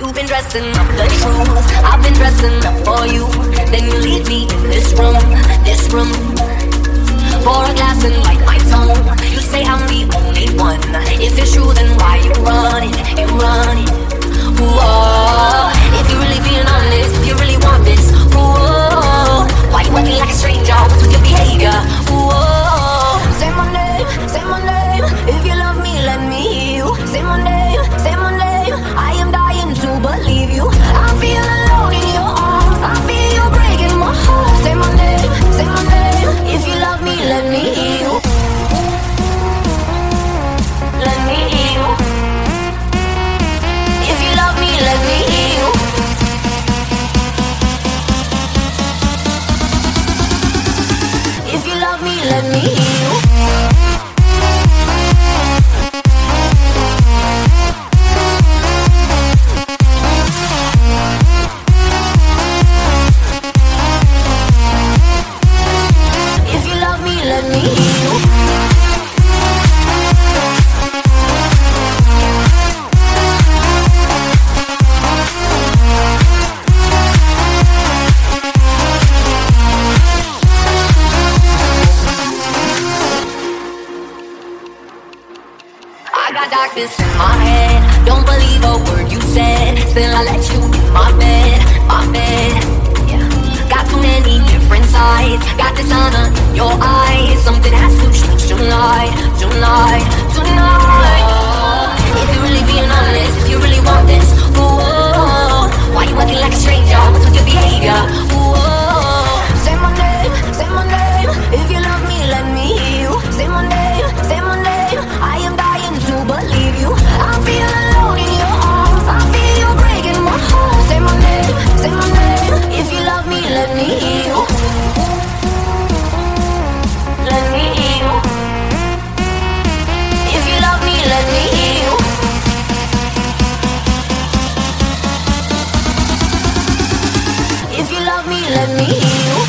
You've been dressing up the truth. I've been dressing up for you. Then you leave me in this room, this room. I got darkness in my head. Don't believe a word you said. Still, I let you in my bed, my bed. Yeah. Got too many different sides. Got dishonor in your eyes. Something has to change tonight, tonight, tonight. let me hear you